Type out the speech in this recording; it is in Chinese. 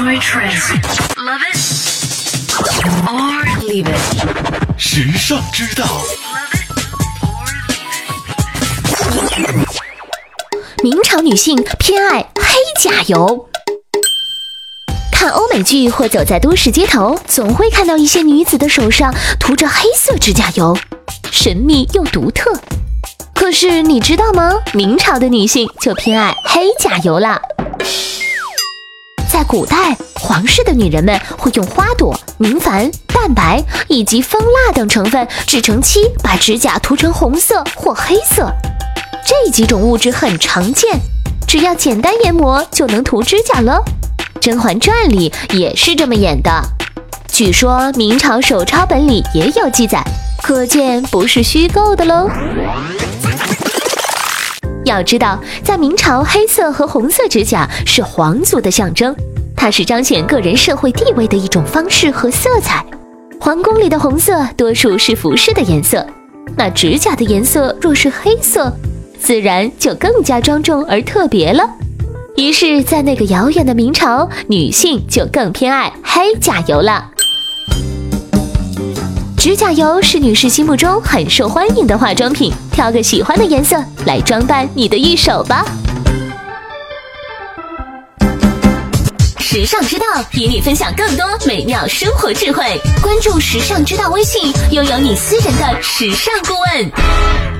Enjoy trends. Love it or leave it. 时尚之道.明朝女性偏爱黑甲油。看欧美剧或走在都市街头，总会看到一些女子的手上涂着黑色指甲油，神秘又独特。可是你知道吗？明朝的女性就偏爱黑甲油啦。在古代，皇室的女人们会用花朵、明矾、蛋白以及蜂蜡等成分制成漆，把指甲涂成红色或黑色。这几种物质很常见，只要简单研磨就能涂指甲了。《甄嬛传》里也是这么演的，据说明朝手抄本里也有记载，可见不是虚构的喽。要知道，在明朝，黑色和红色指甲是皇族的象征，它是彰显个人社会地位的一种方式和色彩。皇宫里的红色多数是服饰的颜色，那指甲的颜色若是黑色，自然就更加庄重而特别了。于是，在那个遥远的明朝，女性就更偏爱黑甲油了。指甲油是女士心目中很受欢迎的化妆品，挑个喜欢的颜色来装扮你的一手吧。时尚之道与你分享更多美妙生活智慧，关注时尚之道微信，拥有你私人的时尚顾问。